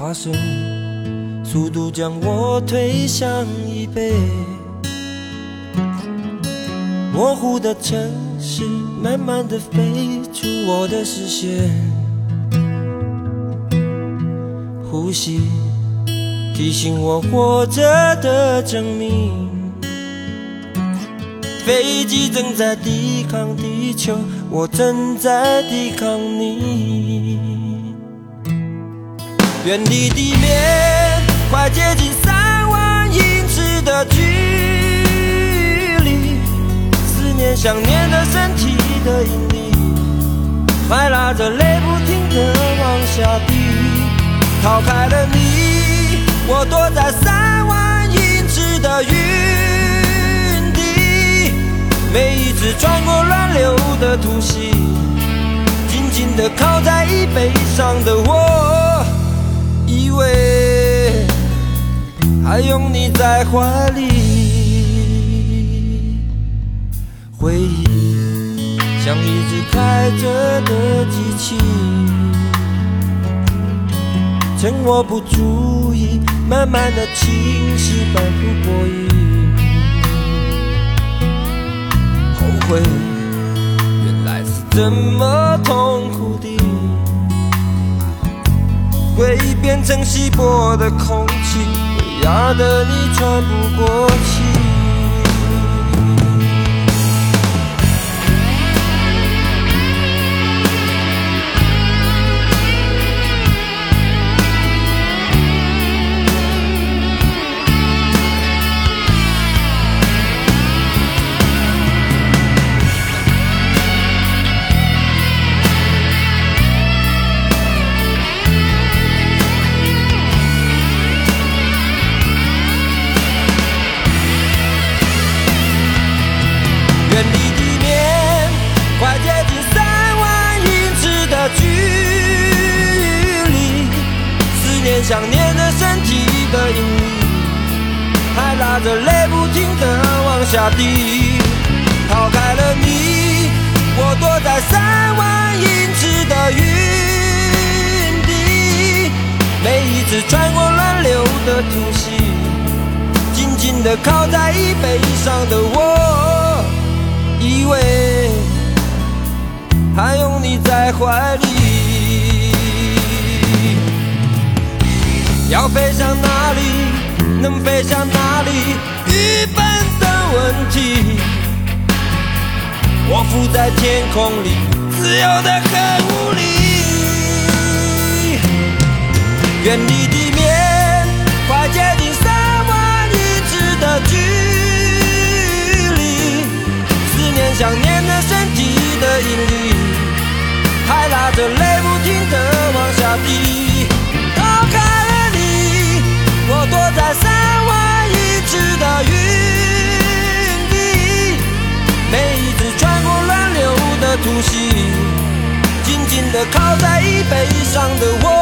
爬升，速度将我推向椅背。模糊的城市，慢慢的飞出我的视线。呼吸提醒我活着的证明。飞机正在抵抗地球，我正在抵抗你。远离地面，快接近三万英尺的距离。思念想念的身体的引力，快拉着泪不停地往下滴。逃开了你，我躲在三万英尺的云底。每一次穿过乱流的突袭，紧紧地靠在椅背上的我。还拥你在怀里，回忆像一只开着的机器，趁我不注意，慢慢的侵蚀，反复播音。后悔，原来是这么痛苦的。回忆变成稀薄的空气，压得你喘不过气。还拉着泪不停地往下滴。逃开了你，我躲在三万英尺的云底。每一次穿过乱流的突袭，紧紧地靠在椅背上的我。以为还拥你在怀里，要飞向哪里，能飞向哪里，愚笨的问题。我浮在天空里，自由的很无力。远离地面，快接近三万英尺的距离。思念想念的身体的引力，还拉着泪不停地往下滴。靠在椅背上的我，